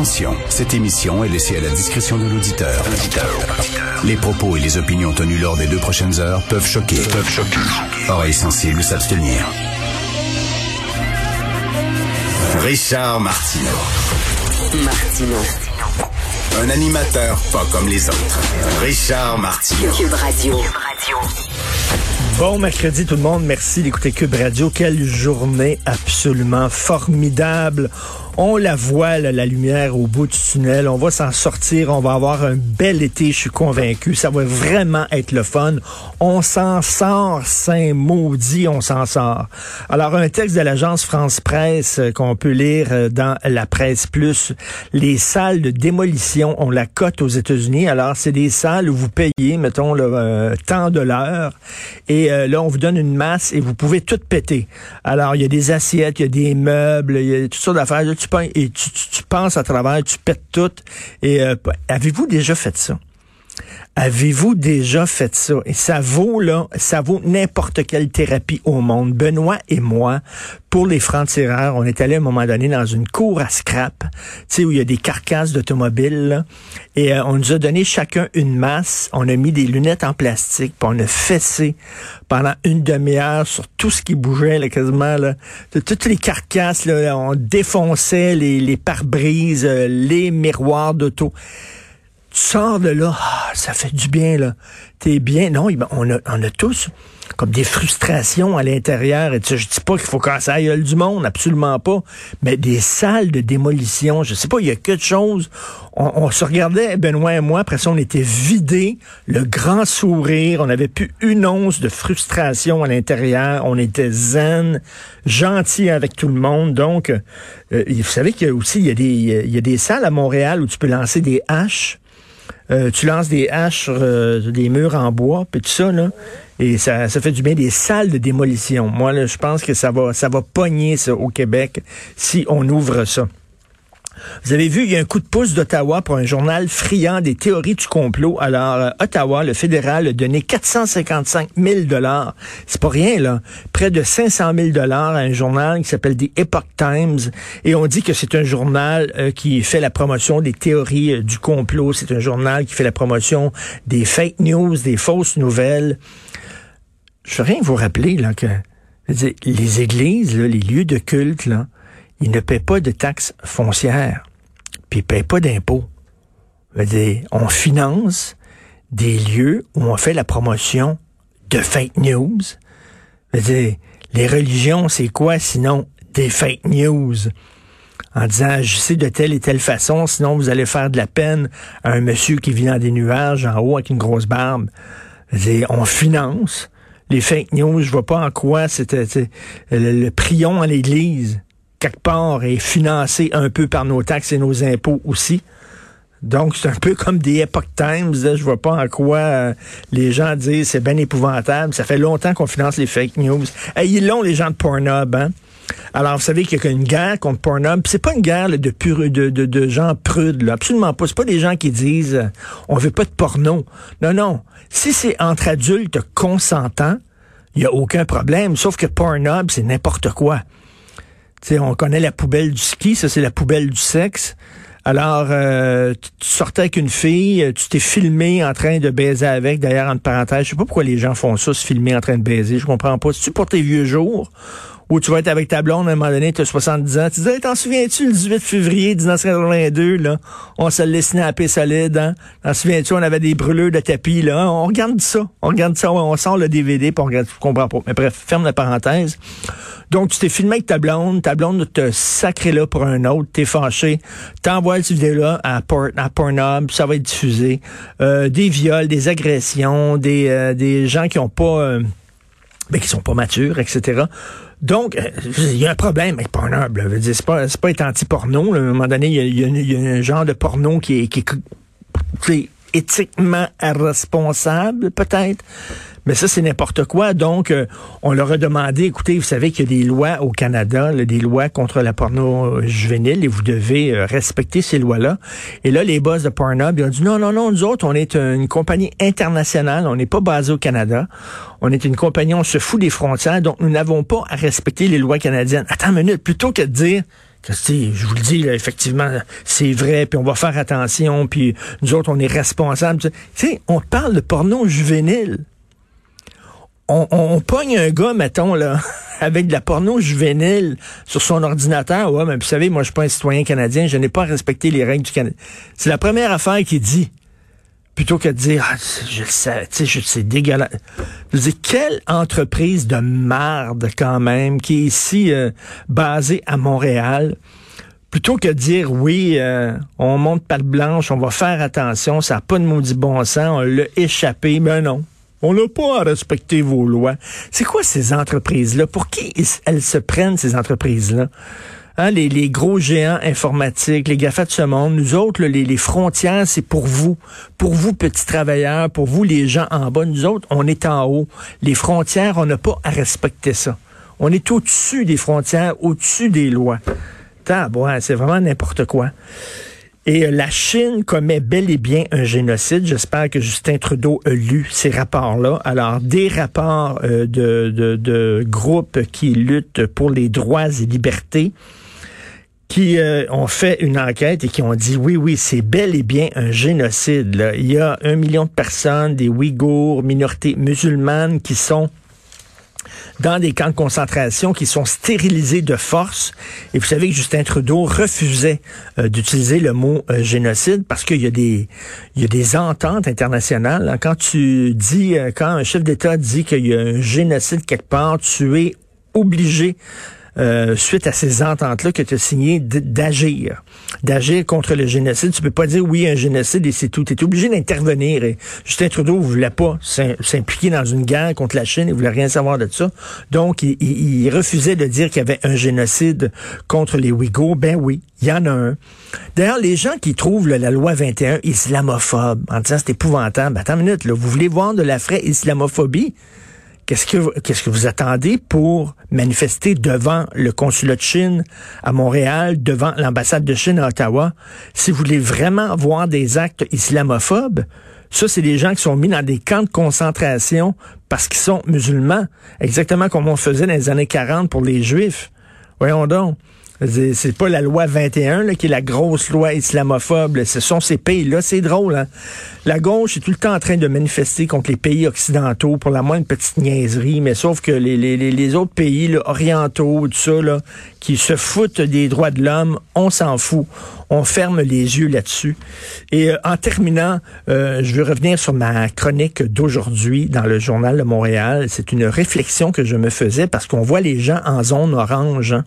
Attention, cette émission est laissée à la discrétion de l'auditeur. Les propos et les opinions tenues lors des deux prochaines heures peuvent choquer. Peuvent choquer. Oreilles sensibles s'abstenir. Richard Martineau. Martino. Un animateur pas comme les autres. Richard Martineau. Cube Radio. Bon mercredi tout le monde, merci d'écouter Cube Radio. Quelle journée absolument formidable. On la voit, la lumière au bout du tunnel. On va s'en sortir. On va avoir un bel été, je suis convaincu. Ça va vraiment être le fun. On s'en sort, saint maudit, on s'en sort. Alors, un texte de l'agence France Presse euh, qu'on peut lire euh, dans la presse plus. Les salles de démolition ont la cote aux États-Unis. Alors, c'est des salles où vous payez, mettons, le euh, de l'heure. Et euh, là, on vous donne une masse et vous pouvez tout péter. Alors, il y a des assiettes, il y a des meubles, il y a toutes sortes d'affaires. Tu penses à travers, tu pètes tout. Et euh, avez-vous déjà fait ça? Avez-vous déjà fait ça? Et ça vaut, là, ça vaut n'importe quelle thérapie au monde. Benoît et moi, pour les francs-tireurs, on est allé à un moment donné dans une cour à scrap, tu sais, où il y a des carcasses d'automobiles. Et euh, on nous a donné chacun une masse. On a mis des lunettes en plastique, puis on a fessé pendant une demi-heure sur tout ce qui bougeait, là, quasiment, Toutes les carcasses, là, on défonçait les, les pare-brises, euh, les miroirs d'auto tu sors de là, ah, ça fait du bien, là. T'es bien. Non, on a, on a tous comme des frustrations à l'intérieur. Et tu sais, je dis pas qu'il faut casser la gueule du monde, absolument pas. Mais des salles de démolition, je sais pas, il y a quelque chose. On, on se regardait, Benoît et moi, après ça, on était vidés, le grand sourire, on n'avait plus une once de frustration à l'intérieur, on était zen, gentil avec tout le monde. Donc, euh, vous savez qu'il y a aussi, il y a, des, il y a des salles à Montréal où tu peux lancer des haches. Euh, tu lances des haches euh, des murs en bois, puis tout ça, là, et ça, ça fait du bien des salles de démolition. Moi, là, je pense que ça va, ça va pogner ça au Québec si on ouvre ça. Vous avez vu, il y a un coup de pouce d'Ottawa pour un journal friand des théories du complot. Alors, euh, Ottawa, le fédéral, a donné 455 000 dollars. C'est pas rien, là. Près de 500 000 dollars à un journal qui s'appelle The Epoch Times. Et on dit que c'est un journal euh, qui fait la promotion des théories euh, du complot. C'est un journal qui fait la promotion des fake news, des fausses nouvelles. Je veux rien vous rappeler, là, que je veux dire, les églises, là, les lieux de culte, là, ils ne paient pas de taxes foncières, puis ils paient pas d'impôts. On finance des lieux où on fait la promotion de fake news. Dire, les religions, c'est quoi sinon des fake news? En disant, sais de telle et telle façon, sinon vous allez faire de la peine à un monsieur qui vit dans des nuages en haut avec une grosse barbe. Dire, on finance les fake news. Je vois pas en quoi c'était le, le prion à l'église quelque part est financé un peu par nos taxes et nos impôts aussi. Donc, c'est un peu comme des Epoch Times. Là. Je vois pas en quoi euh, les gens disent c'est bien épouvantable. Ça fait longtemps qu'on finance les fake news. Hey, ils l'ont, les gens de Pornhub, hein? Alors, vous savez qu'il y a une guerre contre Pornhub. C'est pas une guerre là, de, pur, de, de, de, gens prudes, là. absolument pas. C'est pas des gens qui disent euh, on veut pas de porno. Non, non. Si c'est entre adultes consentants, il y a aucun problème. Sauf que Pornhub, c'est n'importe quoi. Sais, on connaît la poubelle du ski, ça c'est la poubelle du sexe. Alors, euh, tu sortais avec une fille, tu t'es filmé en train de baiser avec, d'ailleurs, entre parenthèses. Je sais pas pourquoi les gens font ça, se filmer en train de baiser. Je comprends pas. Si tu pour tes vieux jours, ou tu vas être avec ta blonde à un moment donné, tu as 70 ans, tu dis, t'en souviens-tu, le 18 février 1982, là, on se laissait snapper solide, hein? T'en souviens-tu, on avait des brûleurs de tapis, là, on regarde ça, on regarde ça, on sort le DVD, puis on regarde, je comprends pas. Mais bref, ferme la parenthèse. Donc, tu t'es filmé avec ta blonde, ta blonde te sacré là pour un autre, t'es fâché, t'envoies cette vidéo-là à, Port, à Pornhub, ça va être diffusé. Euh, des viols, des agressions, des, euh, des gens qui ont pas... Euh, ben, qui sont pas matures, etc. Donc, il y a un problème avec Pornhub. Là. C'est pas, c'est pas être anti-porno. À un moment donné, il y, a, il y, a, un genre de porno qui est, qui est éthiquement responsable, peut-être. Mais ça, c'est n'importe quoi. Donc, euh, on leur a demandé, écoutez, vous savez qu'il y a des lois au Canada, là, des lois contre la porno juvénile, et vous devez euh, respecter ces lois-là. Et là, les boss de Pornhub, ils ont dit, non, non, non, nous autres, on est une compagnie internationale, on n'est pas basé au Canada. On est une compagnie, on se fout des frontières, donc nous n'avons pas à respecter les lois canadiennes. Attends une minute, plutôt que de dire, je vous le dis, là, effectivement, c'est vrai, puis on va faire attention, puis nous autres, on est responsables. Tu sais, on parle de porno juvénile. On, on, pogne un gars, mettons, là, avec de la porno juvénile sur son ordinateur. Ouais, mais vous savez, moi, je suis pas un citoyen canadien, je n'ai pas respecté les règles du Canada. C'est la première affaire qu'il dit. Plutôt que de dire, ah, je sais, tu sais, c'est dégueulasse. Je dis, quelle entreprise de marde, quand même, qui est ici euh, basée à Montréal, plutôt que de dire oui, euh, on monte patte blanche, on va faire attention, ça n'a pas de maudit bon sens, on l'a échappé, mais non. On n'a pas à respecter vos lois. C'est quoi ces entreprises-là? Pour qui elles se prennent, ces entreprises-là? Hein, les, gros géants informatiques, les GAFA de ce monde, nous autres, les, les, frontières, c'est pour vous. Pour vous, petits travailleurs, pour vous, les gens en bas. Nous autres, on est en haut. Les frontières, on n'a pas à respecter ça. On est au-dessus des frontières, au-dessus des lois. c'est vraiment n'importe quoi. Et euh, la Chine commet bel et bien un génocide. J'espère que Justin Trudeau a lu ces rapports-là. Alors, des rapports euh, de, groupes qui luttent pour les droits et libertés qui euh, ont fait une enquête et qui ont dit oui, oui, c'est bel et bien un génocide. Il y a un million de personnes, des Ouïghours, minorités musulmanes, qui sont dans des camps de concentration qui sont stérilisés de force. Et vous savez que Justin Trudeau refusait euh, d'utiliser le mot euh, génocide parce qu'il y a des il y a des ententes internationales. Quand tu dis euh, quand un chef d'État dit qu'il y a un génocide quelque part, tu es obligé euh, suite à ces ententes-là que tu as signées, d'agir. D'agir contre le génocide. Tu peux pas dire oui, un génocide et c'est tout. Tu es obligé d'intervenir. Justin Trudeau voulait pas s'impliquer dans une guerre contre la Chine. Il voulait rien savoir de ça. Donc, il, il refusait de dire qu'il y avait un génocide contre les Ouïghours. Ben oui, il y en a un. D'ailleurs, les gens qui trouvent la loi 21 islamophobe, en disant c'est épouvantable, attends une minute, là, vous voulez voir de la vraie islamophobie? Qu'est-ce que, vous attendez pour manifester devant le consulat de Chine à Montréal, devant l'ambassade de Chine à Ottawa? Si vous voulez vraiment voir des actes islamophobes, ça, c'est des gens qui sont mis dans des camps de concentration parce qu'ils sont musulmans, exactement comme on faisait dans les années 40 pour les Juifs. Voyons donc. C'est pas la loi 21 là, qui est la grosse loi islamophobe. Ce sont ces pays-là. C'est drôle. Hein? La gauche est tout le temps en train de manifester contre les pays occidentaux pour la moindre petite niaiserie, mais sauf que les, les, autres pays là, orientaux, tout ça, là, qui se foutent des droits de l'homme, on s'en fout. On ferme les yeux là-dessus. Et euh, en terminant, euh, je veux revenir sur ma chronique d'aujourd'hui dans le journal de Montréal. C'est une réflexion que je me faisais parce qu'on voit les gens en zone orange. Hein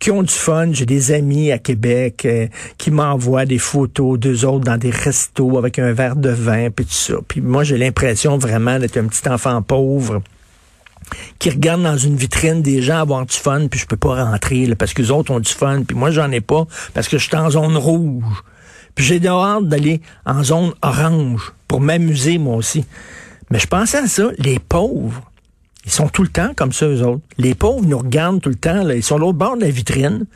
qui ont du fun. J'ai des amis à Québec euh, qui m'envoient des photos d'eux autres dans des restos avec un verre de vin, puis tout ça. Puis moi, j'ai l'impression vraiment d'être un petit enfant pauvre qui regarde dans une vitrine des gens avoir du fun, puis je peux pas rentrer parce que les autres ont du fun, puis moi, j'en ai pas parce que je suis en zone rouge. Puis j'ai hâte d'aller en zone orange pour m'amuser, moi aussi. Mais je pensais à ça, les pauvres ils sont tout le temps comme ça, eux autres. Les pauvres nous regardent tout le temps. Là. Ils sont l'autre bord de la vitrine.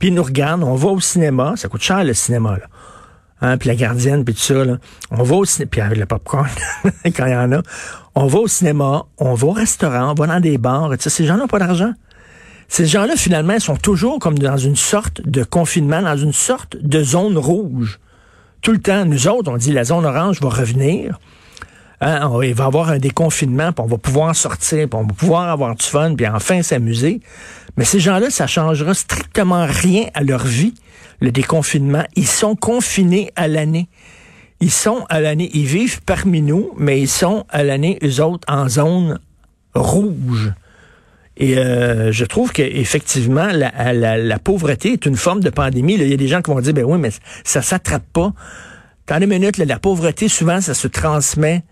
Puis ils nous regardent. On va au cinéma. Ça coûte cher, le cinéma. Là. Hein, puis la gardienne, puis tout ça. Là. On va au cinéma. Puis avec le popcorn, quand il y en a. On va au cinéma. On va au restaurant. On va dans des bars. sais, ces gens n'ont pas d'argent. Ces gens-là, finalement, sont toujours comme dans une sorte de confinement, dans une sorte de zone rouge. Tout le temps. Nous autres, on dit la zone orange va revenir. Hein, il va y avoir un déconfinement, puis on va pouvoir sortir, puis on va pouvoir avoir du fun, puis enfin s'amuser. Mais ces gens-là, ça changera strictement rien à leur vie, le déconfinement. Ils sont confinés à l'année. Ils sont à l'année, ils vivent parmi nous, mais ils sont à l'année, eux autres, en zone rouge. Et euh, je trouve qu'effectivement, la, la, pauvreté est une forme de pandémie. Il y a des gens qui vont dire, ben oui, mais ça s'attrape pas. Dans les minutes, la pauvreté, souvent, ça se transmet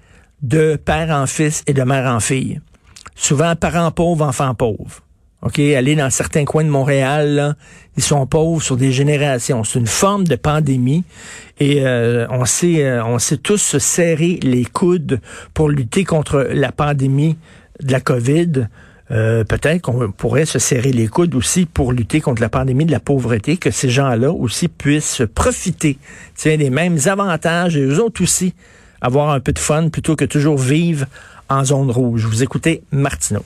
de père en fils et de mère en fille. Souvent, parents pauvres, enfants pauvres. OK, aller dans certains coins de Montréal, ils sont pauvres sur des générations. C'est une forme de pandémie et euh, on sait euh, on sait tous se serrer les coudes pour lutter contre la pandémie de la Covid. Euh, peut-être qu'on pourrait se serrer les coudes aussi pour lutter contre la pandémie de la pauvreté, que ces gens-là aussi puissent profiter tiens, des mêmes avantages et eux autres aussi avoir un peu de fun plutôt que toujours vivre en zone rouge. Vous écoutez Martineau.